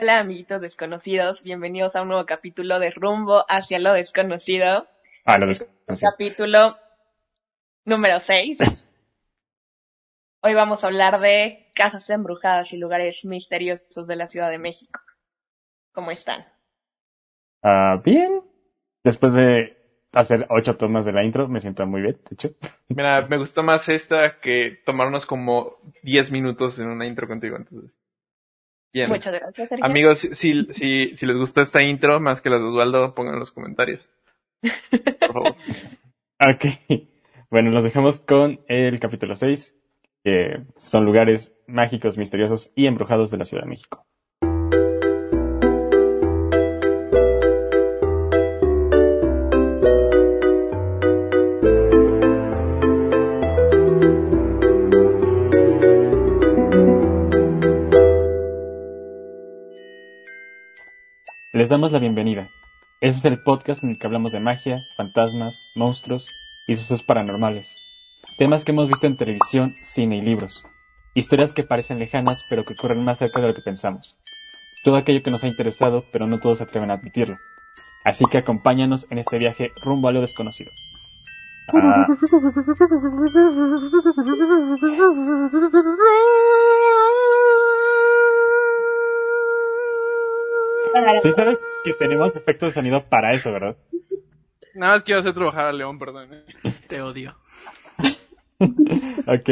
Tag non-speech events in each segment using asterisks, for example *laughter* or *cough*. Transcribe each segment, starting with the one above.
Hola amiguitos desconocidos, bienvenidos a un nuevo capítulo de Rumbo hacia lo desconocido. Ah, lo desconocido. Capítulo número 6. *laughs* Hoy vamos a hablar de casas embrujadas y lugares misteriosos de la Ciudad de México. ¿Cómo están? Ah, bien. Después de hacer ocho tomas de la intro, me siento muy bien, de hecho. *laughs* Mira, me gustó más esta que tomarnos como 10 minutos en una intro contigo, entonces. Bien. Muchas gracias, Sergio. Amigos, si, si, *laughs* si les gustó esta intro, más que la de Osvaldo, pongan en los comentarios. Por favor. *laughs* Ok. Bueno, nos dejamos con el capítulo 6, que son lugares mágicos, misteriosos y embrujados de la Ciudad de México. Les damos la bienvenida. Este es el podcast en el que hablamos de magia, fantasmas, monstruos y sucesos paranormales. Temas que hemos visto en televisión, cine y libros. Historias que parecen lejanas pero que ocurren más cerca de lo que pensamos. Todo aquello que nos ha interesado pero no todos se atreven a admitirlo. Así que acompáñanos en este viaje rumbo a lo desconocido. *laughs* sí sabes que tenemos efectos de sonido para eso, ¿verdad? Nada más quiero hacer trabajar a León, perdón. ¿eh? Te odio. *laughs* ok.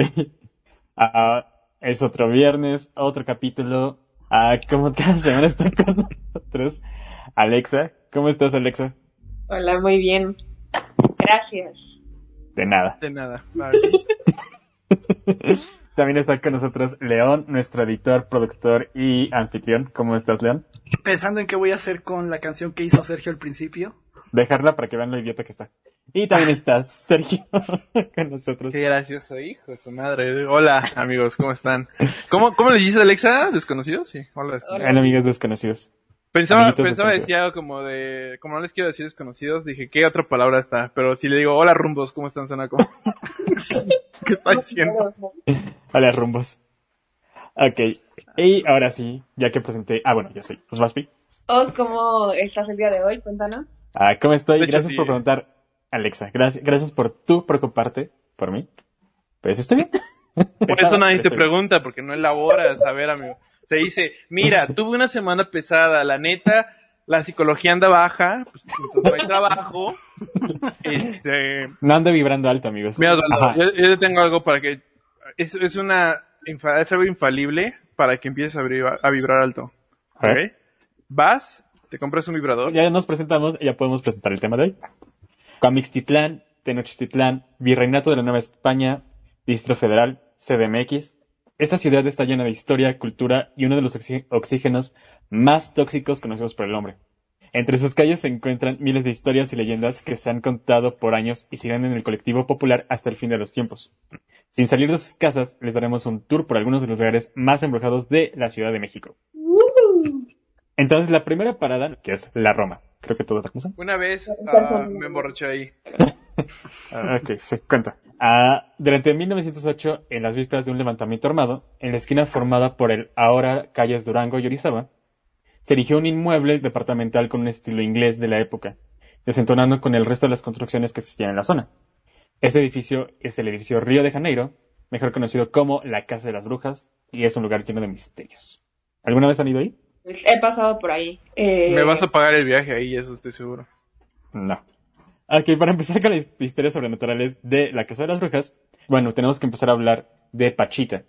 Ah, es otro viernes, otro capítulo. Ah, como cada semana está con nosotros Alexa. ¿Cómo estás, Alexa? Hola, muy bien. Gracias. De nada. De nada. Vale. *laughs* También está con nosotros León, nuestro editor, productor y anfitrión. ¿Cómo estás, León? Pensando en qué voy a hacer con la canción que hizo Sergio al principio. Dejarla para que vean lo idiota que está. Y también está Sergio *laughs* con nosotros. Qué gracioso, hijo de su madre. Hola, amigos, ¿cómo están? ¿Cómo, cómo les dices, Alexa? ¿Desconocidos? Sí, hola, desconocidos. Hola, amigos desconocidos. Pensaba, Amiguitos pensaba desconocidos. algo como de, como no les quiero decir desconocidos, dije, ¿qué otra palabra está? Pero si le digo, hola rumbos, ¿cómo están? Suena como, *laughs* ¿qué está diciendo? Hola, rumbos. Ok. Y ahora sí, ya que presenté. Ah, bueno, yo soy Osvaspi. Os, ¿cómo estás el día de hoy? Cuéntanos. Ah, ¿cómo estoy? Hecho, gracias sí. por preguntar, Alexa. Gracias, gracias por tú preocuparte por mí. Pues estoy bien. Por eso nadie te Estoy bien. pregunta, porque no elaboras, a ver, amigo. Se dice, mira, *laughs* tuve una semana pesada, la neta, la psicología anda baja, pues no hay trabajo. Este, No ando vibrando alto, amigos. mira, yo, yo te tengo algo para que, es, es una, es algo infalible para que empieces a, vibra- a vibrar alto. ¿Ok? Vas, te compras un vibrador. Ya nos presentamos y ya podemos presentar el tema de hoy. Coamixtitlán, Tenochtitlán, Virreinato de la Nueva España, Distrito Federal, CDMX. Esta ciudad está llena de historia, cultura y uno de los oxí- oxígenos más tóxicos conocidos por el hombre. Entre sus calles se encuentran miles de historias y leyendas que se han contado por años y siguen en el colectivo popular hasta el fin de los tiempos. Sin salir de sus casas, les daremos un tour por algunos de los lugares más embrujados de la Ciudad de México. Entonces, la primera parada, que es la Roma. Creo que todos la conocen. Una vez ah, me emborraché ahí. *laughs* Ah, ok, sí, cuenta. Ah, durante 1908, en las vísperas de un levantamiento armado, en la esquina formada por el ahora calles Durango y Orizaba, se erigió un inmueble departamental con un estilo inglés de la época, desentonando con el resto de las construcciones que existían en la zona. Este edificio es el edificio Río de Janeiro, mejor conocido como la Casa de las Brujas, y es un lugar lleno de misterios. ¿Alguna vez han ido ahí? Pues, he pasado por ahí. Eh, Me vas a pagar el viaje ahí, eso estoy seguro. No. Ok, para empezar con las historias sobrenaturales de la Casa de las Brujas, bueno, tenemos que empezar a hablar de Pachita.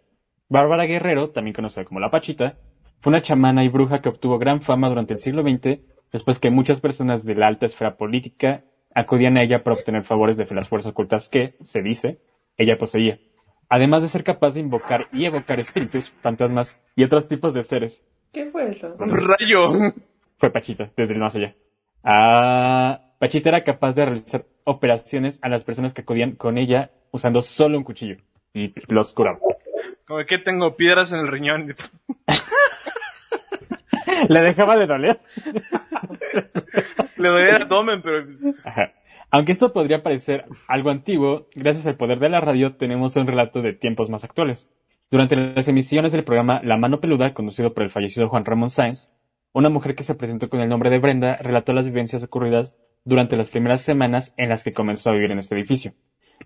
Bárbara Guerrero, también conocida como la Pachita, fue una chamana y bruja que obtuvo gran fama durante el siglo XX, después que muchas personas de la alta esfera política acudían a ella para obtener favores de las fuerzas ocultas que, se dice, ella poseía. Además de ser capaz de invocar y evocar espíritus, fantasmas y otros tipos de seres, ¿Qué fue eso? ¡Un rayo! fue Pachita, desde el más allá. Ah, Pachita era capaz de realizar operaciones a las personas que acudían con ella usando solo un cuchillo y los curaba. Como que tengo piedras en el riñón. *laughs* Le dejaba de doler. Le doy el abdomen, pero Ajá. Aunque esto podría parecer algo antiguo, gracias al poder de la radio tenemos un relato de tiempos más actuales. Durante las emisiones del programa La Mano Peluda, conducido por el fallecido Juan Ramón Sáenz, una mujer que se presentó con el nombre de Brenda relató las vivencias ocurridas durante las primeras semanas en las que comenzó a vivir en este edificio.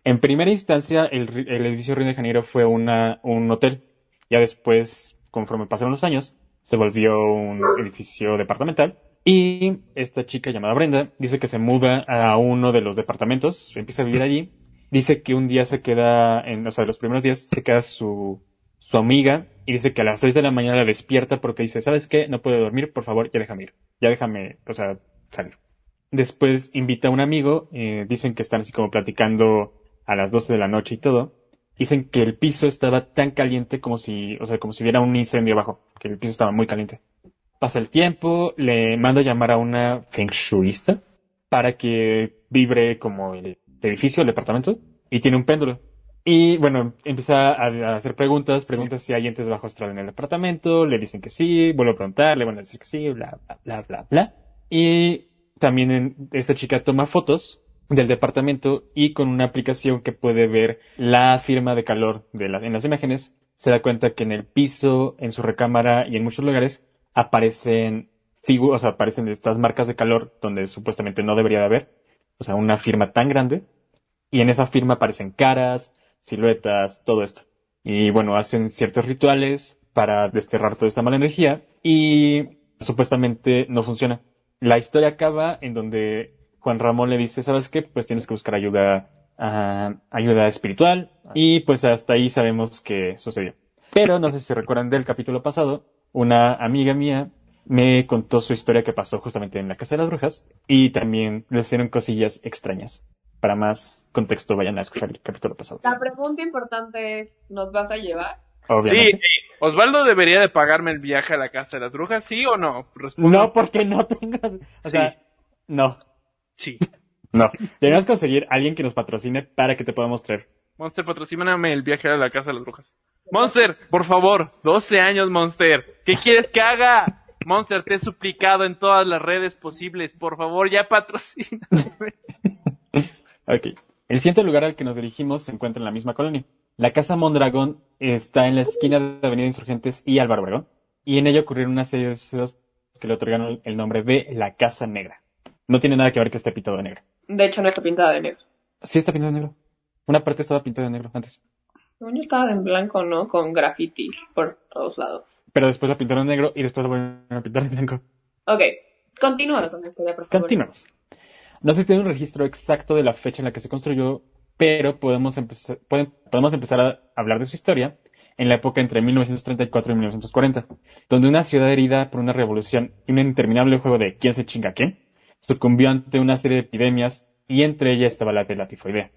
En primera instancia, el, el edificio Río de Janeiro fue una, un hotel. Ya después, conforme pasaron los años, se volvió un edificio departamental. Y esta chica llamada Brenda dice que se muda a uno de los departamentos, empieza a vivir allí. Dice que un día se queda, en, o sea, los primeros días se queda su, su amiga y dice que a las 6 de la mañana la despierta porque dice, ¿sabes qué? No puedo dormir, por favor, ya déjame ir. Ya déjame, o sea, salir. Después invita a un amigo, eh, dicen que están así como platicando a las 12 de la noche y todo. Dicen que el piso estaba tan caliente como si, o sea, como si hubiera un incendio abajo, que el piso estaba muy caliente. Pasa el tiempo, le manda a llamar a una feng shuista para que vibre como el edificio, el departamento, y tiene un péndulo. Y bueno, empieza a, hacer preguntas, pregunta si hay entes bajo astral en el departamento, le dicen que sí, vuelve a preguntar, le van a decir que sí, bla, bla, bla, bla, bla. Y también esta chica toma fotos del departamento y con una aplicación que puede ver la firma de calor de la- en las imágenes, se da cuenta que en el piso, en su recámara y en muchos lugares aparecen figuras, o sea, aparecen estas marcas de calor donde supuestamente no debería de haber, o sea, una firma tan grande, y en esa firma aparecen caras, siluetas, todo esto. Y bueno, hacen ciertos rituales para desterrar toda esta mala energía y supuestamente no funciona. La historia acaba en donde Juan Ramón le dice, ¿sabes qué? Pues tienes que buscar ayuda, ah, ayuda espiritual y pues hasta ahí sabemos que sucedió. Pero no sé si recuerdan del capítulo pasado, una amiga mía me contó su historia que pasó justamente en la Casa de las Brujas y también le hicieron cosillas extrañas. Para más contexto, vayan a escuchar el capítulo pasado. La pregunta importante es, ¿nos vas a llevar? Sí, Obviamente. sí. Osvaldo debería de pagarme el viaje a la casa de las brujas, ¿sí o no? Responde. No, porque no tengo. O sea, Sí. no, Sí. no. Tenemos que conseguir a alguien que nos patrocine para que te podamos traer. Monster, patrocíname el viaje a la casa de las brujas. Monster, por favor, 12 años, Monster. ¿Qué quieres que haga? Monster, te he suplicado en todas las redes posibles. Por favor, ya patrocina. Ok. El siguiente lugar al que nos dirigimos se encuentra en la misma colonia. La Casa Mondragón está en la esquina de Avenida Insurgentes y Álvaro Obregón. Y en ella ocurrieron una serie de sucesos que le otorgaron el nombre de la Casa Negra. No tiene nada que ver que esté pintado de negro. De hecho, no está pintada de negro. Sí está pintado de negro. Una parte estaba pintada de negro antes. Según yo estaba en blanco, ¿no? Con grafitis por todos lados. Pero después la pintaron de negro y después la volvieron a pintar de blanco. Ok, continúa con la historia, por favor. Continuamos. No se tiene un registro exacto de la fecha en la que se construyó, pero podemos empezar, pueden- podemos empezar a hablar de su historia en la época entre 1934 y 1940, donde una ciudad herida por una revolución y un interminable juego de quién se chinga a quién, sucumbió ante una serie de epidemias y entre ellas estaba la de la tifoidea.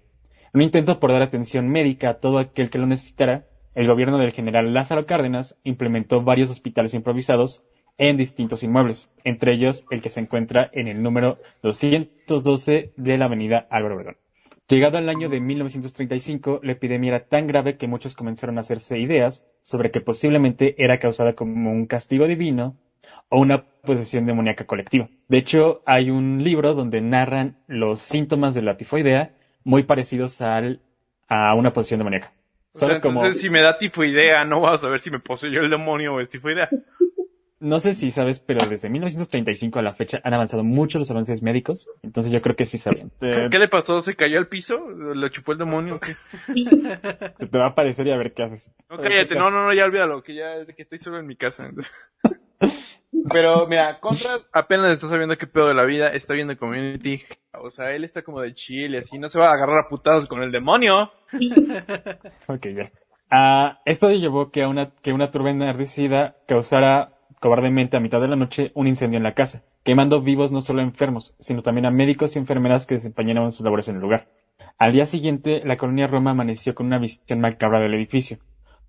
En un intento por dar atención médica a todo aquel que lo necesitara, el gobierno del general Lázaro Cárdenas implementó varios hospitales improvisados en distintos inmuebles, entre ellos el que se encuentra en el número 212 de la avenida Álvaro Obregón. Llegado al año de 1935, la epidemia era tan grave que muchos comenzaron a hacerse ideas sobre que posiblemente era causada como un castigo divino o una posesión demoníaca colectiva. De hecho, hay un libro donde narran los síntomas de la tifoidea muy parecidos al, a una posesión demoníaca. O sea, como, entonces, si me da tifoidea, no vas a saber si me poseyó el demonio o es tifoidea. *laughs* no sé si sabes, pero desde 1935 a la fecha han avanzado mucho los avances médicos, entonces yo creo que sí saben. Te, ¿Qué le pasó? ¿Se cayó al piso? ¿Le chupó el demonio? o qué? te- te va a aparecer y a ver qué haces. No, cállate, no, no, no, ya olvídalo, que ya que estoy solo en mi casa. *laughs* Pero mira, Conrad apenas está sabiendo qué pedo de la vida, está viendo Community, o sea, él está como de chile, así, no se va a agarrar a putados con el demonio. *laughs* Ok, ya. Ah, esto llevó que, a una, que una turba enardecida causara cobardemente a mitad de la noche un incendio en la casa, quemando vivos no solo a enfermos, sino también a médicos y enfermeras que desempeñaban sus labores en el lugar. Al día siguiente, la colonia Roma amaneció con una visión macabra del edificio,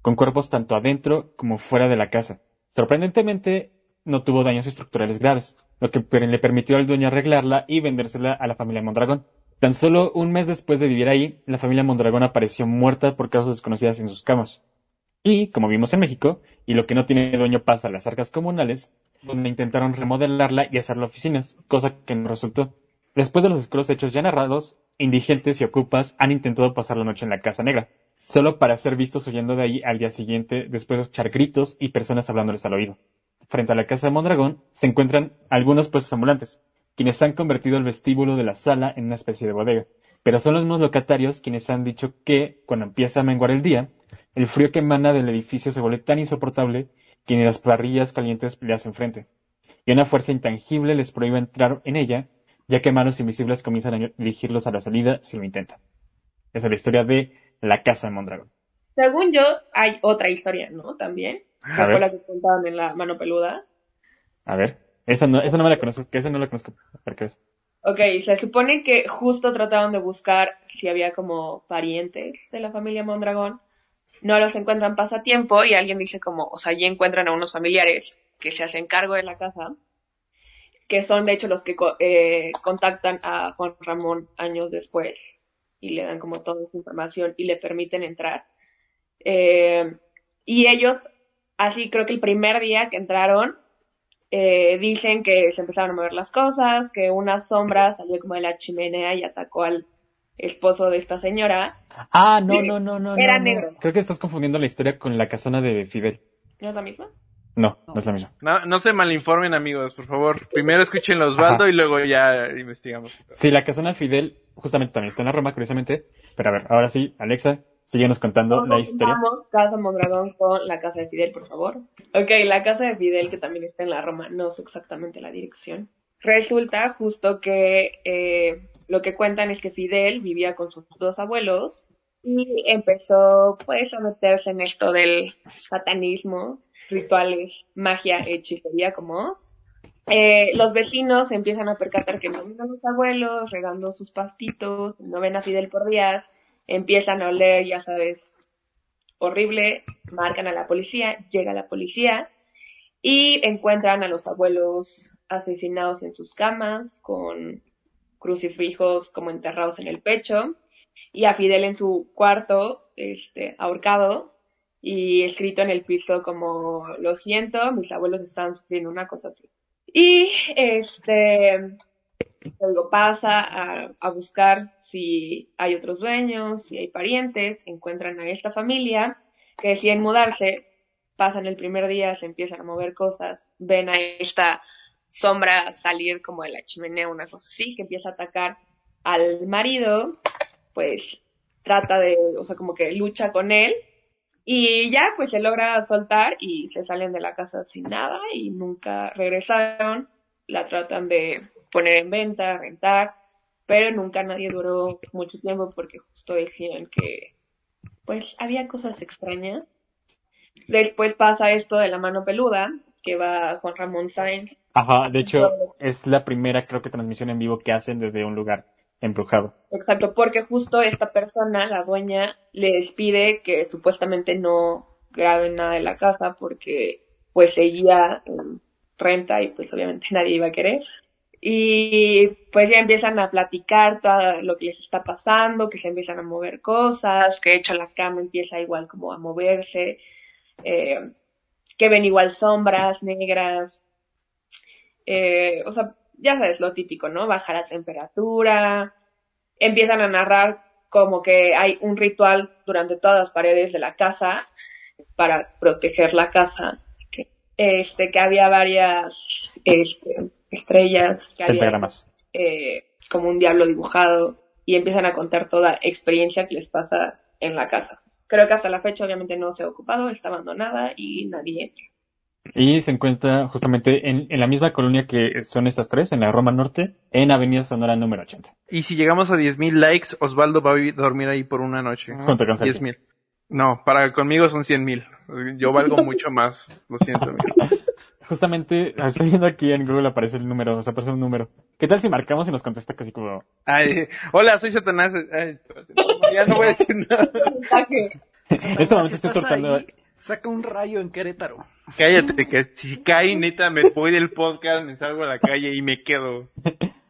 con cuerpos tanto adentro como fuera de la casa. Sorprendentemente, no tuvo daños estructurales graves, lo que le permitió al dueño arreglarla y vendérsela a la familia Mondragón. Tan solo un mes después de vivir ahí, la familia Mondragón apareció muerta por causas desconocidas en sus camas. Y, como vimos en México, y lo que no tiene dueño pasa a las arcas comunales, donde intentaron remodelarla y hacerla oficinas, cosa que no resultó. Después de los oscuros hechos ya narrados, indigentes y ocupas han intentado pasar la noche en la Casa Negra, solo para ser vistos huyendo de ahí al día siguiente después de escuchar gritos y personas hablándoles al oído. frente a la casa de Mondragón, se encuentran algunos puestos ambulantes, quienes han convertido el vestíbulo de la sala en una especie de bodega. Pero son los mismos locatarios quienes han dicho que, cuando empieza a menguar el día, el frío que emana del edificio se vuelve tan insoportable que ni las parrillas calientes le hacen frente. Y una fuerza intangible les prohíbe entrar en ella, ya que manos invisibles comienzan a dirigirlos a la salida si lo intentan. Esa es la historia de la casa de Mondragón. Según yo, hay otra historia, ¿no? También. A ver. la que contaban en la mano peluda. A ver, esa no, esa no me la conozco, que esa no la conozco. Ver qué es. Ok, se supone que justo trataron de buscar si había como parientes de la familia Mondragón. No los encuentran pasatiempo y alguien dice como, o sea, allí encuentran a unos familiares que se hacen cargo de la casa, que son de hecho los que eh, contactan a Juan Ramón años después y le dan como toda esa información y le permiten entrar. Eh, y ellos, así creo que el primer día que entraron, eh, dicen que se empezaron a mover las cosas, que una sombra salió como de la chimenea y atacó al esposo de esta señora. Ah, no, no, no, no. Era no, no. negro. Creo que estás confundiendo la historia con la casona de Fidel. ¿No es la misma? No, no es la misma. No, no se malinformen, amigos, por favor. Primero escuchen los Osvaldo Ajá. y luego ya investigamos. Sí, la casona de Fidel justamente también está en la Roma, curiosamente. Pero a ver, ahora sí, Alexa, síguenos contando la historia. Vamos, Casa Mondragón con la casa de Fidel, por favor. Ok, la casa de Fidel, que también está en la Roma, no sé exactamente la dirección. Resulta justo que eh, lo que cuentan es que Fidel vivía con sus dos abuelos y empezó pues a meterse en esto del satanismo, rituales, magia, hechicería como os. Eh, los vecinos empiezan a percatar que no a los abuelos regando sus pastitos, no ven a Fidel por días, empiezan a oler, ya sabes, horrible, marcan a la policía, llega la policía y encuentran a los abuelos asesinados en sus camas con crucifijos como enterrados en el pecho y a Fidel en su cuarto, este, ahorcado y escrito en el piso como lo siento, mis abuelos están sufriendo una cosa así. Y este, te digo, pasa a, a buscar si hay otros dueños, si hay parientes, encuentran a esta familia que deciden mudarse, pasan el primer día, se empiezan a mover cosas, ven a esta sombra salir como de la chimenea, una cosa así, que empieza a atacar al marido, pues trata de, o sea, como que lucha con él, y ya pues se logra soltar y se salen de la casa sin nada y nunca regresaron, la tratan de poner en venta, rentar, pero nunca nadie duró mucho tiempo porque justo decían que pues había cosas extrañas. Después pasa esto de la mano peluda, que va Juan Ramón Sáenz. Ajá, de hecho, es la primera, creo que, transmisión en vivo que hacen desde un lugar embrujado. Exacto, porque justo esta persona, la dueña, les pide que supuestamente no graben nada de la casa porque pues seguía en renta y pues obviamente *laughs* nadie iba a querer. Y pues ya empiezan a platicar todo lo que les está pasando, que se empiezan a mover cosas, que de hecho la cama empieza igual como a moverse, eh, que ven igual sombras negras, eh, o sea, ya sabes, lo típico, ¿no? Baja la temperatura, empiezan a narrar como que hay un ritual durante todas las paredes de la casa para proteger la casa, que, este, que había varias este, estrellas, que había eh, como un diablo dibujado y empiezan a contar toda experiencia que les pasa en la casa. Creo que hasta la fecha obviamente no se ha ocupado, está abandonada y nadie entra. Y se encuentra justamente en, en la misma colonia que son estas tres, en la Roma Norte, en Avenida Sonora número 80. Y si llegamos a 10.000 likes, Osvaldo va a dormir ahí por una noche. Con Sergio. 10.000. No, para conmigo son 100.000. Yo valgo mucho más. Lo siento, amigo. *laughs* Justamente, estoy viendo aquí en Google aparece el número, o sea, aparece un número. ¿Qué tal si marcamos y nos contesta casi como... Ay, hola, soy Satanás. Ay, no, ya no voy a decir nada. *laughs* *laughs* Este momento estoy cortando... ahí, saca un rayo en Querétaro. Cállate, que si cae, neta, me voy del podcast, me salgo a la calle y me quedo.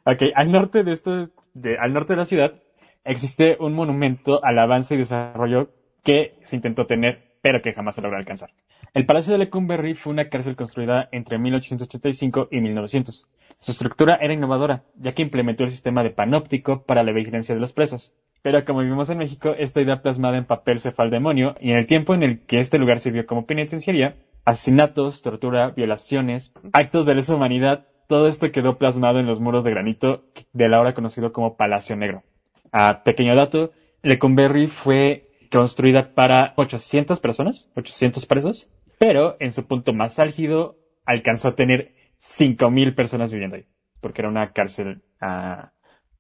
Ok, al norte de esto, de, al norte de la ciudad, existe un monumento al avance y desarrollo que se intentó tener, pero que jamás se logró alcanzar. El Palacio de Lecumberri fue una cárcel construida entre 1885 y 1900. Su estructura era innovadora, ya que implementó el sistema de panóptico para la vigilancia de los presos. Pero como vivimos en México, esta idea plasmada en papel se fue demonio, y en el tiempo en el que este lugar sirvió como penitenciaría, Asesinatos, tortura, violaciones, actos de lesa humanidad, todo esto quedó plasmado en los muros de granito del ahora conocido como Palacio Negro. A pequeño dato, Lecumberri fue construida para 800 personas, 800 presos, pero en su punto más álgido alcanzó a tener 5.000 personas viviendo ahí, porque era una cárcel ah,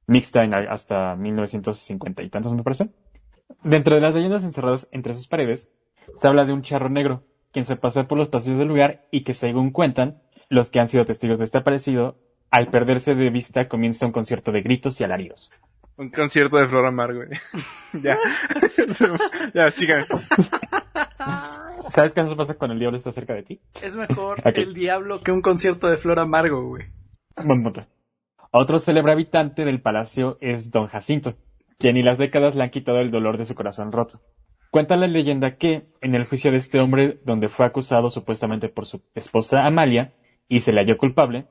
mixta en- hasta 1950 y tantos, me parece. Dentro de las leyendas encerradas entre sus paredes, se habla de un charro negro, quien se pasó por los pasillos del lugar y que, según cuentan, los que han sido testigos de este aparecido, al perderse de vista comienza un concierto de gritos y alaridos. Un concierto de Flor Amar, güey. *laughs* ya. *laughs* ya, sigan. *laughs* ¿Sabes qué eso pasa cuando el diablo está cerca de ti? Es mejor el diablo que un concierto de flor amargo, güey. Buen punto. Otro célebre habitante del palacio es Don Jacinto, quien y las décadas le han quitado el dolor de su corazón roto. Cuenta la leyenda que, en el juicio de este hombre, donde fue acusado supuestamente por su esposa Amalia y se le halló culpable,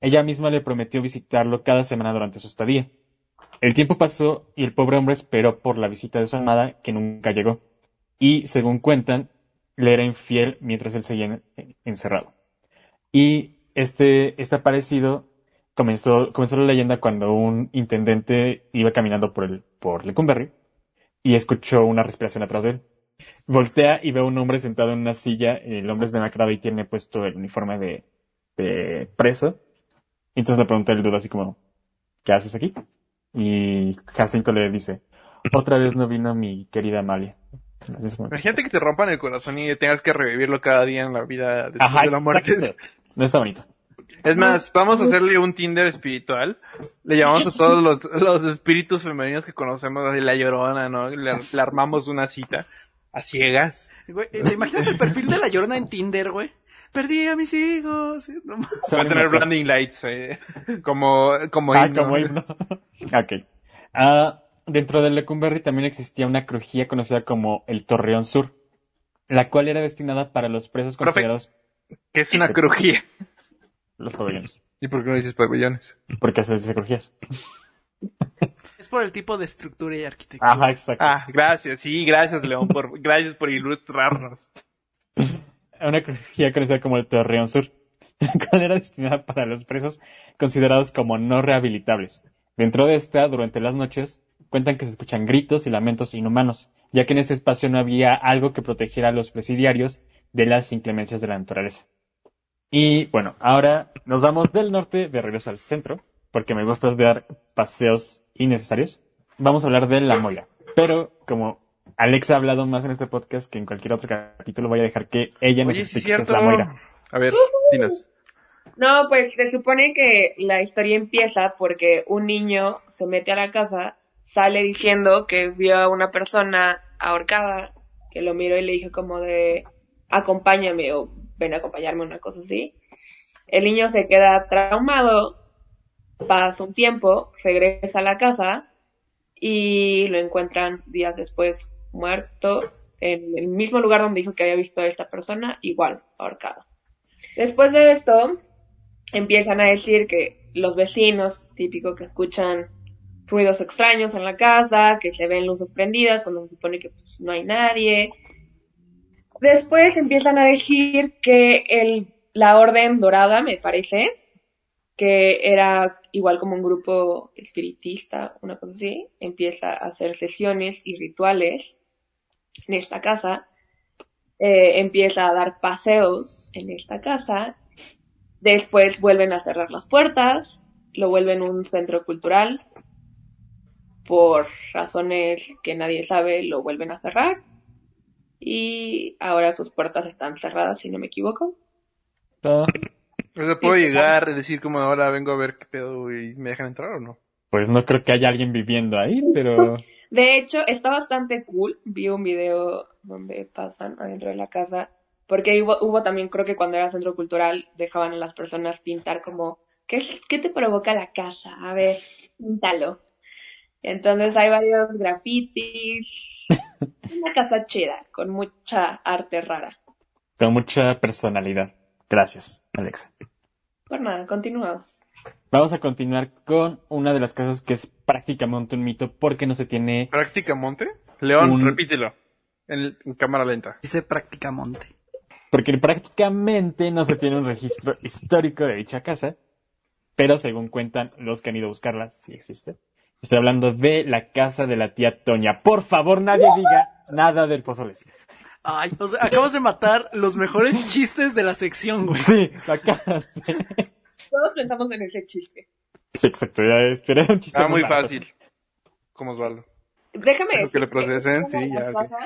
ella misma le prometió visitarlo cada semana durante su estadía. El tiempo pasó y el pobre hombre esperó por la visita de su amada, que nunca llegó, y, según cuentan, le era infiel mientras él seguía en- encerrado. Y este, este aparecido comenzó, comenzó la leyenda cuando un intendente iba caminando por el, por Lecumberri y escuchó una respiración atrás de él. Voltea y ve a un hombre sentado en una silla, el hombre es demacrado y tiene puesto el uniforme de, de preso. Entonces le pregunta el duda así como, ¿qué haces aquí? Y Jacinto le dice, otra vez no vino mi querida Amalia. Imagínate que te rompan el corazón y tengas que revivirlo cada día en la vida después Ajá, de la muerte. exacto. No está bonito. Es más, vamos a hacerle un Tinder espiritual. Le llamamos a todos los, *laughs* los espíritus femeninos que conocemos, así la llorona, ¿no? Le, le armamos una cita a ciegas. Güey, ¿Te imaginas el perfil de la llorona en Tinder, güey? Perdí a mis hijos. No mames. Va a tener blinding lights, eh, como, como Ah, himno. como himno. *laughs* ok. Ah, dentro de Lecumberri también existía una crujía conocida como el Torreón Sur, la cual era destinada para los presos Profe. considerados Que es una crujía. Los pabellones. ¿Y por qué no dices pabellones? Porque dice crujías. Es por el tipo de estructura y arquitectura. Ajá, exacto. Ah, gracias, sí, gracias León, por, *laughs* gracias por ilustrarnos. Una crujía conocida como el Torreón Sur, la cual era destinada para los presos considerados como no rehabilitables. Dentro de esta, durante las noches, cuentan que se escuchan gritos y lamentos inhumanos, ya que en ese espacio no había algo que protegiera a los presidiarios de las inclemencias de la naturaleza. Y bueno, ahora nos vamos del norte de regreso al centro, porque me gusta dar paseos innecesarios. Vamos a hablar de La Moira. Pero como Alexa ha hablado más en este podcast que en cualquier otro capítulo, voy a dejar que ella nos Oye, explique qué es. La Moira. A ver, dinos. No, pues se supone que la historia empieza porque un niño se mete a la casa, sale diciendo que vio a una persona ahorcada, que lo miró y le dijo como de acompáñame o ven a acompañarme, una cosa así. El niño se queda traumado, pasa un tiempo, regresa a la casa y lo encuentran días después muerto en el mismo lugar donde dijo que había visto a esta persona, igual, ahorcado. Después de esto, empiezan a decir que los vecinos, típico que escuchan ruidos extraños en la casa, que se ven luces prendidas cuando se supone que pues, no hay nadie. Después empiezan a decir que el, la Orden Dorada, me parece, que era igual como un grupo espiritista, una cosa así, empieza a hacer sesiones y rituales en esta casa, eh, empieza a dar paseos en esta casa, después vuelven a cerrar las puertas, lo vuelven un centro cultural, por razones que nadie sabe lo vuelven a cerrar y ahora sus puertas están cerradas si no me equivoco. Ah, O sea, ¿puedo llegar y decir como ahora vengo a ver qué pedo y me dejan entrar o no? Pues no creo que haya alguien viviendo ahí, pero *laughs* De hecho, está bastante cool. Vi un video donde pasan adentro de la casa. Porque hubo, hubo también, creo que cuando era centro cultural, dejaban a las personas pintar como, ¿qué, es- qué te provoca la casa? A ver, píntalo. Entonces hay varios grafitis. *laughs* Una casa chida, con mucha arte rara. con mucha personalidad. Gracias, Alexa. Por nada, continuamos. Vamos a continuar con una de las casas que es prácticamente un mito porque no se tiene ¿Práctica Monte? León, Un- repítelo. En, en cámara lenta. Dice Práctica Monte. porque prácticamente no se tiene un registro histórico de dicha casa, pero según cuentan los que han ido a buscarla, sí existe. Estoy hablando de la casa de la tía Toña. Por favor, nadie diga nada del Pozoles. Ay, o sea, acabas de matar los mejores *laughs* chistes de la sección, güey. Sí, la casa. Todos pensamos en ese chiste. Sí, exacto. Ya, pero era un chiste Está muy barato. fácil. Como Osvaldo. Déjame Lo que le procesen, sí, ya, ok. cosas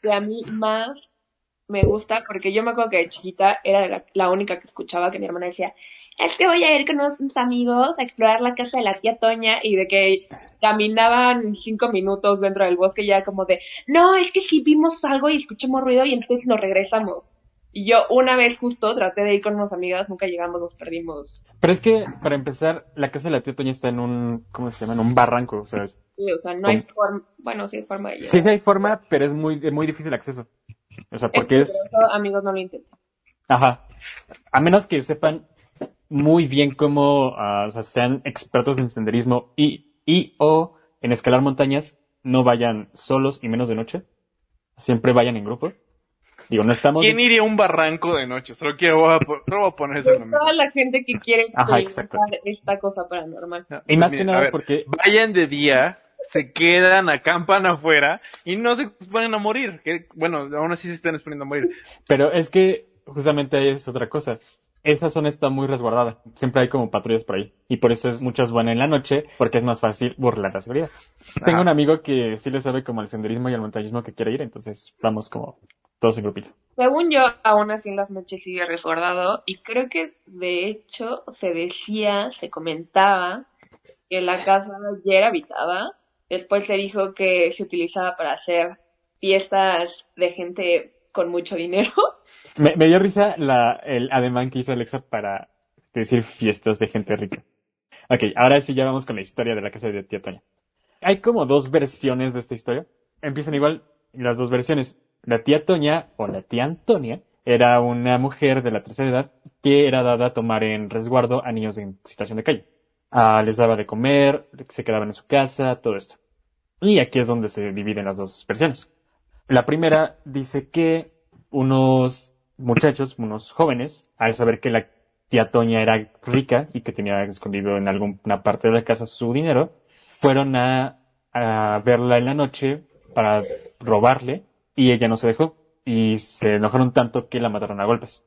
que a mí más me gusta, porque yo me acuerdo que de chiquita era la, la única que escuchaba que mi hermana decía, es que voy a ir con unos amigos a explorar la casa de la tía Toña y de que caminaban cinco minutos dentro del bosque ya como de, no, es que si vimos algo y escuchamos ruido y entonces nos regresamos. Y yo una vez justo traté de ir con unas amigas, nunca llegamos, nos perdimos. Pero es que, para empezar, la casa de la tía Toña está en un, ¿cómo se llama? En un barranco. O sea, es- Sí, o sea, no hay forma, bueno, sí hay forma de llegar. sí, sí hay forma, pero es muy, de muy difícil acceso. O sea, porque es, peligroso, amigos, no lo intenten. ajá. A menos que sepan muy bien cómo, ah, o sea, sean expertos en senderismo y, y o en escalar montañas, no vayan solos y menos de noche. Siempre vayan en grupo. Digo, no estamos... ¿Quién iría a un barranco de noche? Solo quiero voy a, solo voy a poner eso en la mesa. Toda la gente que quiere Ajá, esta cosa paranormal. Y más Mira, que nada ver, porque Vayan de día, se quedan, acampan afuera y no se exponen a morir. Que, bueno, aún así se están exponiendo a morir. Pero es que justamente es otra cosa. Esa zona está muy resguardada. Siempre hay como patrullas por ahí. Y por eso es muchas van en la noche, porque es más fácil burlar la seguridad. Tengo un amigo que sí le sabe como al senderismo y al montañismo que quiere ir, entonces vamos como todos en grupito. Según yo, aún así en las noches sigue resguardado y creo que de hecho se decía, se comentaba que la casa ya era habitada. Después se dijo que se utilizaba para hacer fiestas de gente con mucho dinero. *laughs* Me, dio risa el ademán que hizo Alexa para decir fiestas de gente rica. Ok, ahora sí ya vamos con la historia de la casa de tía Toña. Hay como dos versiones de esta historia. Empiezan igual las dos versiones. La tía Toña, o la tía Antonia, era una mujer de la tercera edad que era dada a tomar en resguardo a niños en situación de calle. Ah, les daba de comer, se quedaban en su casa, todo esto. Y aquí es donde se dividen las dos versiones. La primera dice que unos muchachos, unos jóvenes, al saber que la tía Toña era rica y que tenía escondido en alguna parte de la casa su dinero, fueron a, a verla en la noche para robarle y ella no se dejó y se enojaron tanto que la mataron a golpes.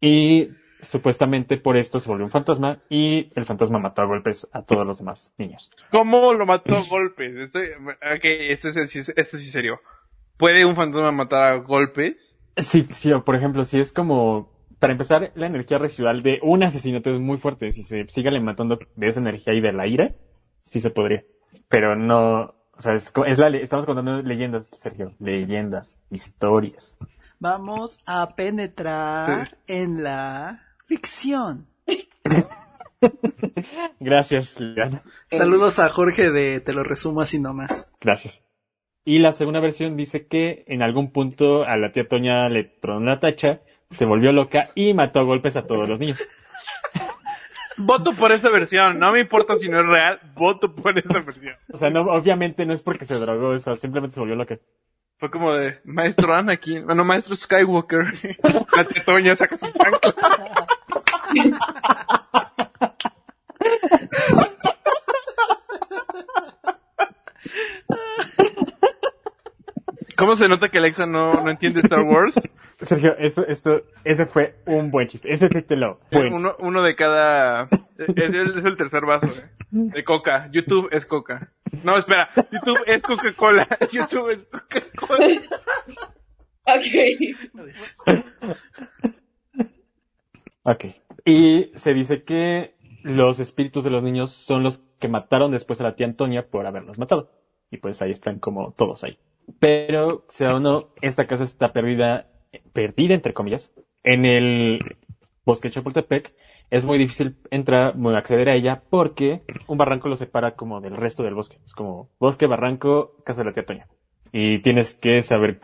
Y supuestamente por esto se volvió un fantasma y el fantasma mató a golpes a todos los demás niños. ¿Cómo lo mató a golpes? Estoy, ok, esto es, esto es serio. ¿Puede un fantasma matar a golpes? Sí, sí, por ejemplo, si es como, para empezar, la energía residual de un asesinato es muy fuerte. Si se sigue alimentando de esa energía y de la ira, sí se podría. Pero no, o sea, es, es la, estamos contando leyendas, Sergio. Leyendas, historias. Vamos a penetrar en la ficción. *laughs* Gracias, Liliana. Saludos a Jorge de Te lo resumo así nomás. Gracias. Y la segunda versión dice que en algún punto a la tía Toña le tronó la tacha, se volvió loca y mató a golpes a todos los niños. *laughs* Voto por esa versión. No me importa si no es real. Voto por esa versión. O sea, no, obviamente no es porque se drogó, o sea, simplemente se volvió loca. Fue como de maestro Anakin. Bueno, maestro Skywalker. *laughs* La tetoña saca su chancla. *laughs* ¿Cómo se nota que Alexa no, no entiende Star Wars? *laughs* Sergio, esto, esto, ese fue un buen chiste. Ese lo bueno. Uno, uno de cada... Es el, es el tercer vaso, eh, De coca. YouTube es coca. No, espera. YouTube es Coca-Cola. *laughs* YouTube es Coca-Cola. *laughs* Ok. Ok. Y se dice que los espíritus de los niños son los que mataron después a la tía Antonia por haberlos matado. Y pues ahí están como todos ahí. Pero, sea o no, esta casa está perdida, perdida entre comillas, en el bosque de Chapultepec. Es muy difícil entrar, bueno, acceder a ella porque un barranco lo separa como del resto del bosque. Es como bosque, barranco, casa de la tía Toña. Y tienes que saber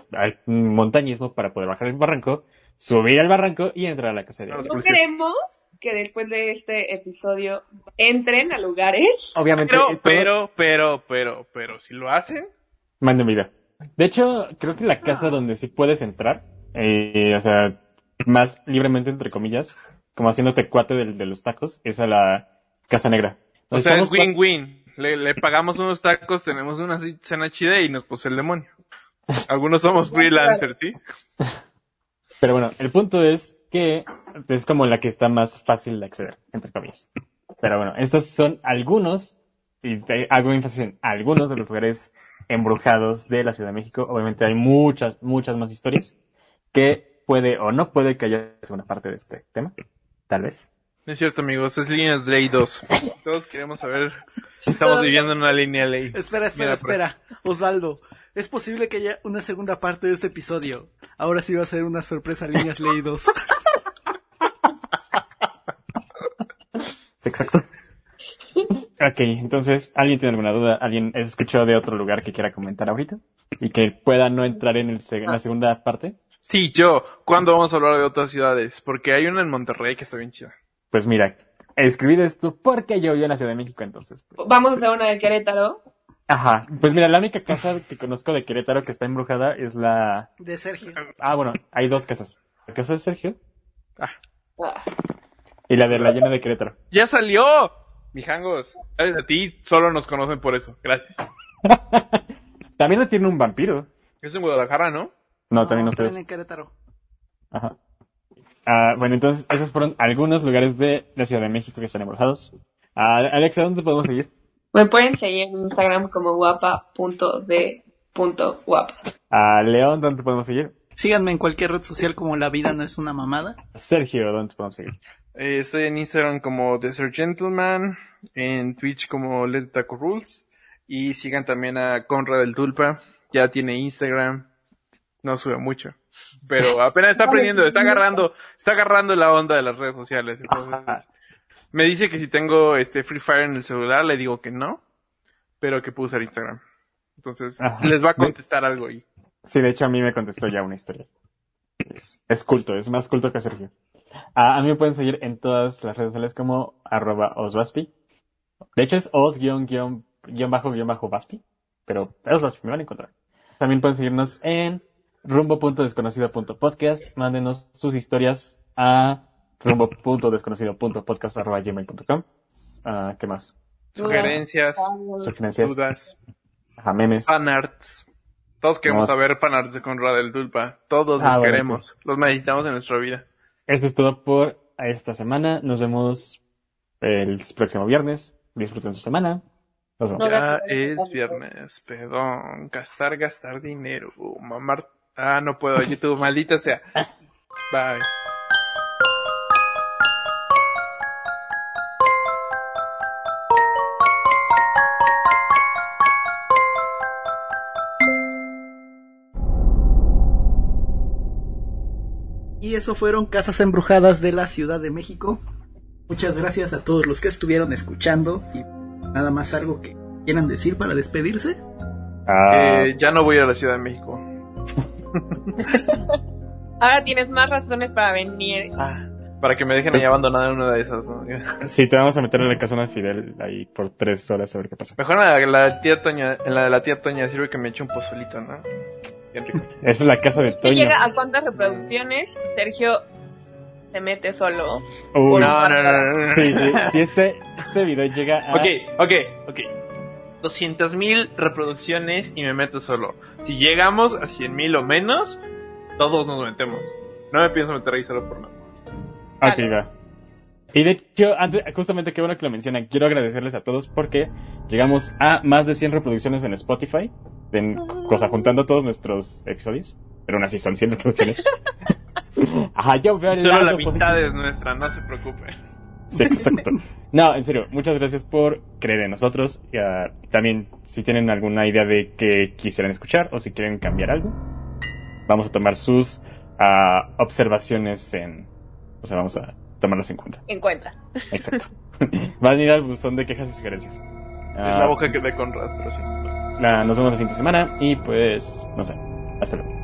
montañismo para poder bajar el barranco, subir al barranco y entrar a la casa de No, ella. No queremos que después de este episodio entren a lugares. Obviamente, Pero, eh, todo- pero, pero, pero, pero, si lo hacen, Manden vida. De hecho, creo que la casa donde sí puedes entrar, eh, o sea, más libremente, entre comillas, como haciéndote cuate del- de, los tacos, es a la Casa Negra. O sea, es win-win. Le, le pagamos unos tacos, tenemos una cena chida y nos posee el demonio. Algunos somos *laughs* freelancers, ¿sí? Pero bueno, el punto es que es como la que está más fácil de acceder, entre comillas. Pero bueno, estos son algunos, y hago énfasis en algunos de los lugares embrujados de la Ciudad de México. Obviamente hay muchas, muchas más historias que puede o no puede que haya segunda parte de este tema. Tal vez. No es cierto, amigos, es líneas ley 2. Todos queremos saber si estamos viviendo en una línea ley. Espera, espera, Mira, espera. Osvaldo, es posible que haya una segunda parte de este episodio. Ahora sí va a ser una sorpresa líneas leídos. Sí, *laughs* exacto. Ok, entonces, ¿alguien tiene alguna duda? ¿Alguien escuchó de otro lugar que quiera comentar ahorita? Y que pueda no entrar en, el seg- en la segunda parte. Sí, yo. ¿Cuándo vamos a hablar de otras ciudades? Porque hay una en Monterrey que está bien chida. Pues mira, escribí esto porque yo vivo en la Ciudad de México, entonces. pues, Vamos a hacer una de Querétaro. Ajá. Pues mira, la única casa que conozco de Querétaro que está embrujada es la... De Sergio. Ah, bueno, hay dos casas. La casa de Sergio Ah, y la de la llena de Querétaro. ¡Ya salió! Mijangos, gracias a ti, solo nos conocen por eso. Gracias. *laughs* También tiene un vampiro. Es en Guadalajara, ¿no? No, también No, ustedes. en Querétaro. Ajá. Ah, bueno, entonces, esos fueron algunos lugares de la Ciudad de México que están embrujados. Ah, Alexa, ¿dónde podemos seguir? Me pueden seguir en Instagram como guapa.de.guapa. A León, ¿dónde podemos seguir? Síganme en cualquier red social como La Vida No Es Una Mamada. Sergio, ¿dónde podemos seguir? Eh, estoy en Instagram como Desert Gentleman, en Twitch como Let Taco Rules, y sigan también a Conrad del Tulpa, ya tiene Instagram, no sube mucho, pero *laughs* apenas está aprendiendo, está agarrando, está agarrando la onda de las redes sociales, entonces *laughs* me dice que si tengo este Free Fire en el celular, le digo que no, pero que puedo usar Instagram. Entonces, Ajá. les va a contestar algo ahí. Sí, de hecho a mí me contestó ya una historia. Es, es culto, es más culto que Sergio. A mí me pueden seguir en todas las redes sociales como arroba osvaspi. De hecho es os guion, guion, guion bajo guion bajo vaspi. Pero osvaspi me van a encontrar. También pueden seguirnos en rumbo.desconocido.podcast. Mándenos sus historias a rumbo.desconocido.podcast arroba gmail.com. Ah, ¿Qué más? Sugerencias, Sugerencias, dudas, ajá, memes. fanarts. Todos queremos saber fanarts de Conrad del Tulpa. Todos Ah, los bueno, queremos. Los necesitamos en nuestra vida. Esto es todo por esta semana. Nos vemos el próximo viernes. Disfruten su semana. Nos vemos. Ya es viernes, perdón. Gastar, gastar dinero. Mamar. Ah, no puedo. YouTube, maldita sea. Bye. Y eso fueron Casas Embrujadas de la Ciudad de México. Muchas gracias a todos los que estuvieron escuchando. Y nada más algo que quieran decir para despedirse. Ah, Eh, ya no voy a la Ciudad de México. *laughs* Ahora tienes más razones para venir. Ah, para que me dejen ahí abandonada en una de esas. ¿no? *laughs* sí, te vamos a meter en la casa de Fidel ahí por tres horas a ver qué pasa. Mejor en la, de la tía Toña, en la de la tía Toña sirve que me eche un pozolito, ¿no? Bien rico. *laughs* Esa es la casa de Si Toño. llega a cuántas reproducciones, Sergio se mete solo. Uy, No, no, no, no, no. Sí, sí, si este, este video llega a... Ok, ok, ok. 200.000 reproducciones y me meto solo. Si llegamos a 100.000 o menos, todos nos metemos. No me pienso meter ahí solo por nada. Ok, va. Y de hecho, antes, justamente qué bueno que lo mencionan, quiero agradecerles a todos porque llegamos a más de 100 reproducciones en Spotify, en, o sea, juntando todos nuestros episodios, pero aún así son 100 reproducciones. *laughs* Ajá, yo veo el Solo la mitad positivo. es nuestra, no se preocupen. Sí, exacto. No, en serio, muchas gracias por creer en nosotros. Y, ah, también, si tienen alguna idea de que quisieran escuchar o si quieren cambiar algo, vamos a tomar sus ah, observaciones en... O sea, vamos a tomarlas en cuenta. En cuenta. Exacto. *laughs* Va a venir al buzón de quejas y sugerencias. Es Ah, la boca que de Conrad, pero sí. Nos vemos la siguiente semana y pues, no sé. Hasta luego.